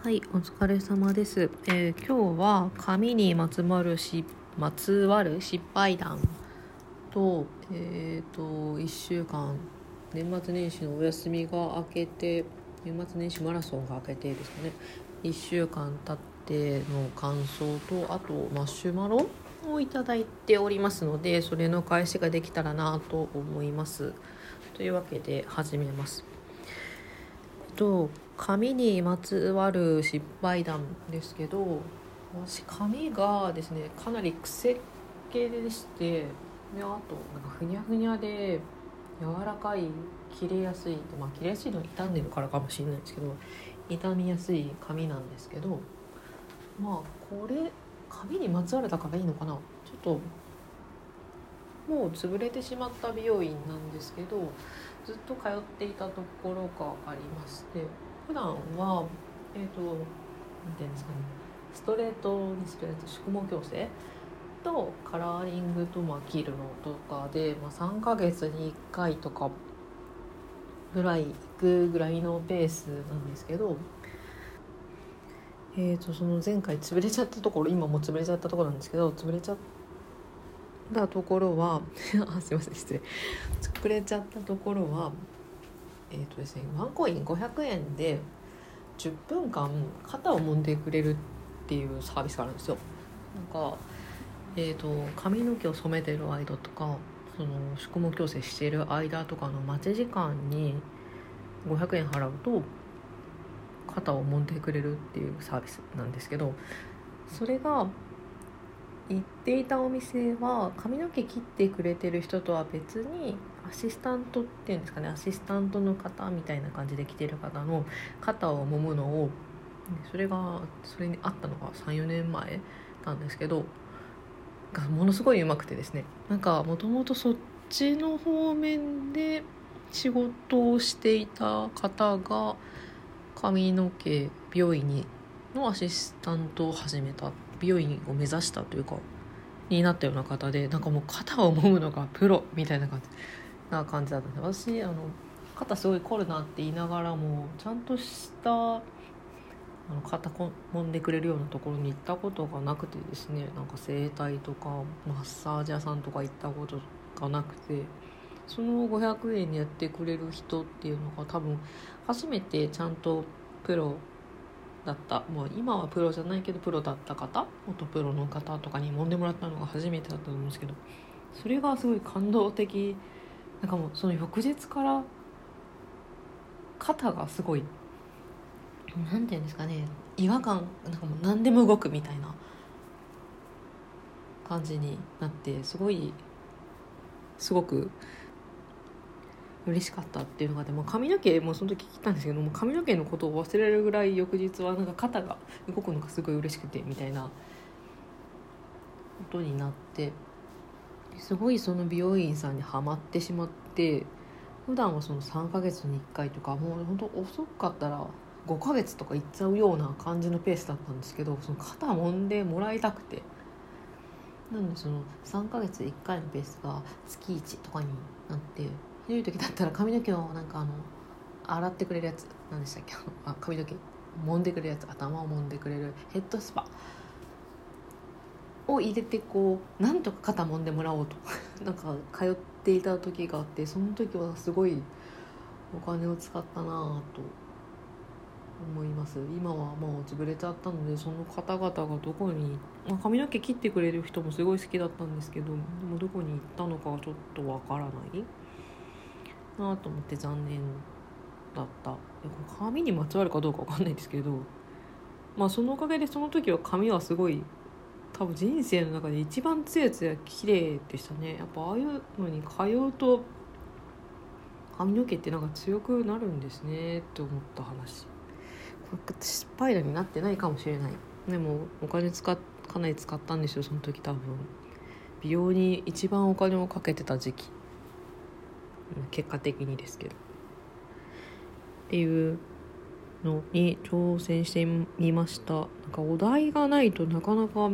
はい、お疲れ様です。えー今日は髪にまつわるしまつわる失敗談とえっ、と1週間年末年始のお休みが明けて年末年始マラソンが明けてですかね1週間経っての感想とあとマシュマロをいただいておりますのでそれの返しができたらなと思います。というわけで始めます。と髪にまつわる失敗談ですけど私髪がですねかなり癖っ気でしてであとなんかふにゃふにゃで柔らかい切れやすいまあ切れやすいのは傷んでるからかもしれないですけど傷みやすい髪なんですけどまあこれ髪にまつわるだからいいのかな？ちょっともう潰れてしまった美容院なんですけどずっと通っていたところがありまして普段はえっ、となんていうんですかねストレートにするやつ宿毛矯正とカラーリングとまあ切るのとかで、まあ、3ヶ月に1回とかぐらい行くぐらいのペースなんですけどえー、とその前回潰れちゃったところ今も潰れちゃったところなんですけど潰れちゃったところは あすいません失礼。潰れちゃったところはえっ、とですねワンコイン500円で10分間肩を揉んでくれるっていうサービスがあるんですよ。なんかえー、と髪の毛を染めてる間とかその宿毛矯正している間とかの待ち時間に500円払うと肩を揉んでくれるっていうサービスなんですけどそれが行っていたお店は髪の毛切ってくれてる人とは別にアシスタントっていうんですかねアシスタントの方みたいな感じで来てる方の肩を揉むのをそれがそれにあったのが34年前なんですけどがものすごいうまくてですね。なんかもともとそっちの方面で仕事をしていた方が髪の毛美容院にのアシスタントを始めた。って美容院を目指したというかになったような方でなんかもう肩を揉むのがプロみたいな感じな感じだったんで私あの肩すごい凝るなって言いながらもちゃんとしたあの肩こ揉んでくれるようなところに行ったことがなくてですねなんか整体とかマッサージ屋さんとか行ったことがなくてその500円でやってくれる人っていうのが多分初めてちゃんとプロだった。もう今はプロじゃないけどプロだった方元プロの方とかに揉んでもらったのが初めてだったと思うんですけどそれがすごい感動的。なんかもうその翌日から肩がすごいなんていうんですかね違和感なんかもう何でも動くみたいな感じになってすごいすごく嬉しかったっていうのがでも髪の毛もその時聞いたんですけども髪の毛のことを忘れるぐらい翌日はなんか肩が動くのがすごい嬉しくてみたいなことになってすごいその美容院さんにはまってしまって普段はその3ヶ月に1回とかもう本当遅かったら5ヶ月とか行っちゃうような感じのペースだったんですけどその肩揉んでもらいたくて。なのでその3ヶ月1回のペースが月1とかになってひどい時だったら髪の毛をなんかあの洗ってくれるやつ何でしたっけ？あ髪の毛。揉んでくれるやつ頭を揉んでくれる。ヘッドスパ。を入れてこうなんとか肩揉んでもらおうと。なんか通っていた時があってその時はすごいお金を使ったなぁと思います。今はもう潰れちゃったのでその方々がどこに、まあ、髪の毛切ってくれる人もすごい好きだったんですけどでもどこに行ったのかはちょっとわからない。なと思って残念だった。髪にまつわるかどうかわかんないですけどまあそのおかげでその時は髪はすごい多分人生の中で一番つやつや綺麗でしたね。やっぱああいうのに通うと髪の毛ってなんか強くなるんですねって思った話。これ失敗談になってないかもしれない。でもお金使っかなり使ったんですよその時多分。美容に一番お金をかけてた時期。結果的にですけど。っていうのに挑戦してみました。なんかお題がないとなかなか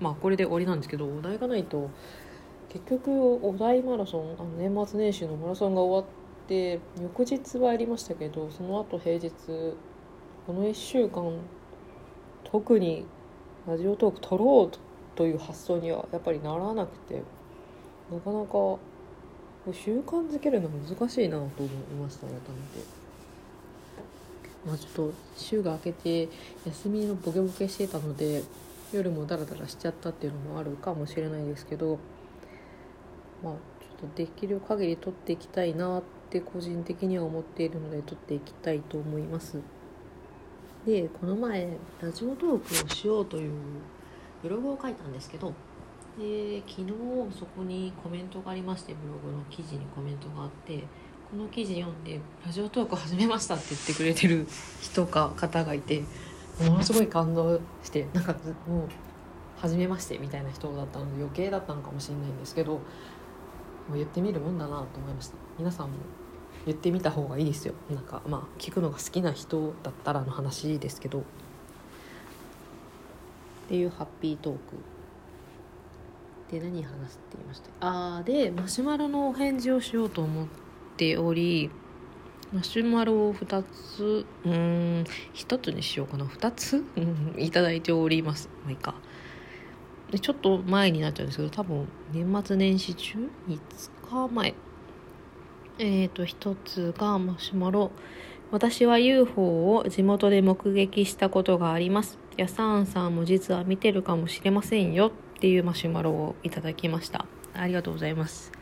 まあこれで終わりなんですけどお題がないと結局お題マラソンあの年末年始のマラソンが終わって翌日はやりましたけどその後平日この1週間特にラジオトーク撮ろうという発想にはやっぱりならなくてなかなか習慣づけるの難しいなと思いました改めて。まあ、ちょっと週が明けて休みのボケボケしてたので夜もダラダラしちゃったっていうのもあるかもしれないですけどまあちょっとできる限り撮っていきたいなって個人的には思っているので撮っていきたいと思いますでこの前ラジオトークをしようというブログを書いたんですけどで昨日そこにコメントがありましてブログの記事にコメントがあってこの記事読んで「ラジオトーク始めました」って言ってくれてる人か方がいてものすごい感動してなんかもう初めましてみたいな人だったので余計だったのかもしれないんですけどもう言ってみるもんだなと思いました。皆さんも言ってみた方がいいですよ。なんかまあ聞くのが好きな人だったらの話ですけど。っていうハッピートーク。で何話すって言いました？ああでマシュマロのお返事をしようと思っておりマシュマロを2つうん1つにしようかな。2つ、うん、いただいております。まあいいか。でちょっと前になっちゃうんですけど多分年末年始中？5日前。えっ、ー、と1つがマシュマロ。私は UFO を地元で目撃したことがあります。やさんさんも実は見てるかもしれませんよ。っていうマシュマロをいただきました。ありがとうございます。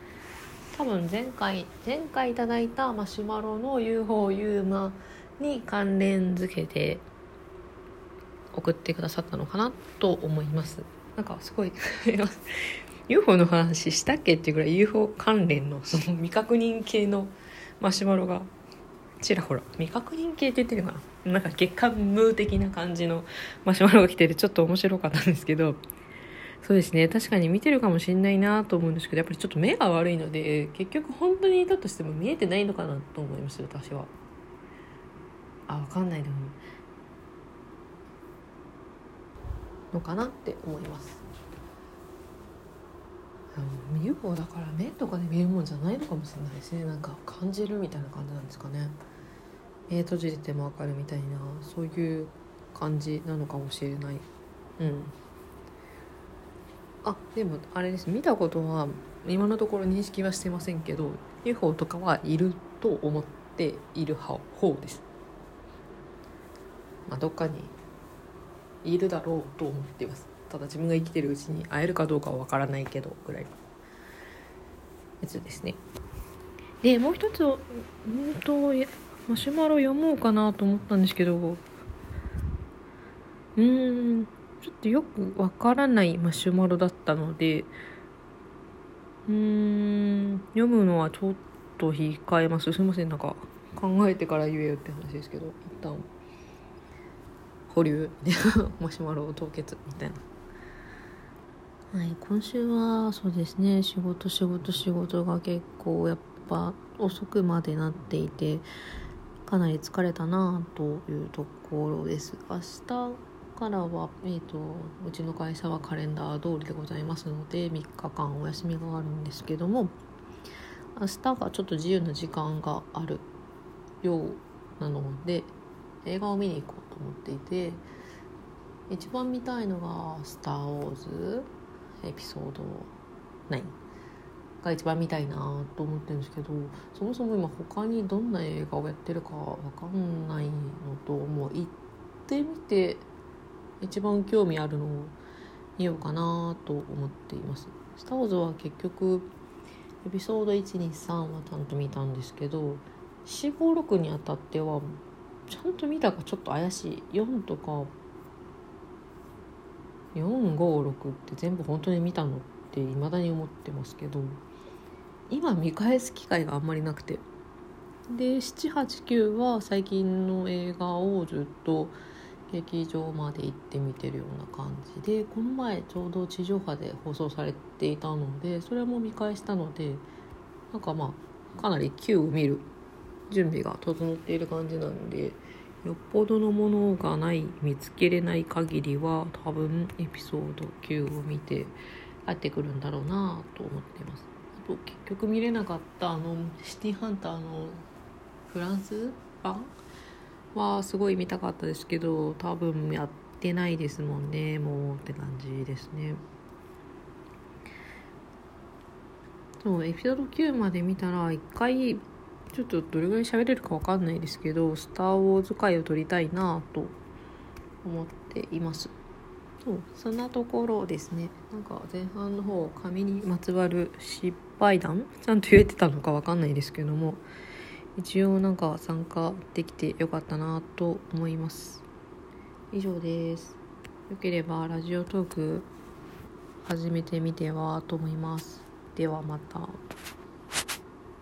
多分前回前回いただいたマシュマロの UFO ユーマに関連づけて送ってくださったのかなと思います。なんかすごい UFO の話したっけっていうぐらい UFO 関連のその未確認系のマシュマロがちらほら未確認系って言ってるのかな？なんか月間ムー的な感じのマシュマロが来ててちょっと面白かったんですけどそうですね。確かに見てるかもしれないなと思うんですけどやっぱりちょっと目が悪いので結局本当にいたとしても見えてないのかなと思います私は。あ分かんないでも。のかなって思います。見る方だから目とかで見るもんじゃないのかもしれないですね。なんか感じるみたいな感じなんですかね。目閉じてても分かるみたいなそういう感じなのかもしれない。うん。でもあれです。見たことは今のところ認識はしてませんけど UFO とかはいると思っている方です、まあ、どっかにいるだろうと思っています。ただ自分が生きてるうちに会えるかどうかは分からないけどぐらいのやつですね。でもう一つうんとマシュマロ読もうかなと思ったんですけどうん。ちょっとよくわからないマシュマロだったのでうーん読むのはちょっと控えます。すいませんなんか考えてから言えよって話ですけど一旦保留で マシュマロ凍結みたいな。はい今週はそうですね仕事仕事仕事が結構やっぱ遅くまでなっていてかなり疲れたなというところです。明日からは、えーと、うちの会社はカレンダー通りでございますので3日間お休みがあるんですけども明日がちょっと自由な時間があるようなので映画を見に行こうと思っていて一番見たいのが「スター・ウォーズ」エピソード9が一番見たいなと思ってるんですけどそもそも今他にどんな映画をやってるかわかんないのともう行ってみて一番興味あるのを見ようかなと思っています。スター・ウォーズは結局エピソード123はちゃんと見たんですけど456にあたってはちゃんと見たかちょっと怪しい4とか456って全部本当に見たのって未だに思ってますけど今見返す機会があんまりなくてで789は最近の映画をずっと劇場まで行ってみてるような感じでこの前ちょうど地上波で放送されていたのでそれも見返したのでなんかまあかなり Q を見る準備が整っている感じなんでよっぽどのものがない見つけれない限りは多分エピソード9を見て帰ってくるんだろうなと思っています。あと結局見れなかったあのシティハンターのフランス版はすごい見たかったですけど多分やってないですもんねもうって感じですね。そうエピソード9まで見たら一回ちょっとどれぐらい喋れるか分かんないですけど「スター・ウォーズ」回を撮りたいなと思っています。そうそんなところですね。なんか前半の方紙にまつわる失敗談ちゃんと言えてたのか分かんないですけども。一応なんか参加できてよかったなと思います。以上です。よければラジオトーク始めてみてはと思います。ではまた。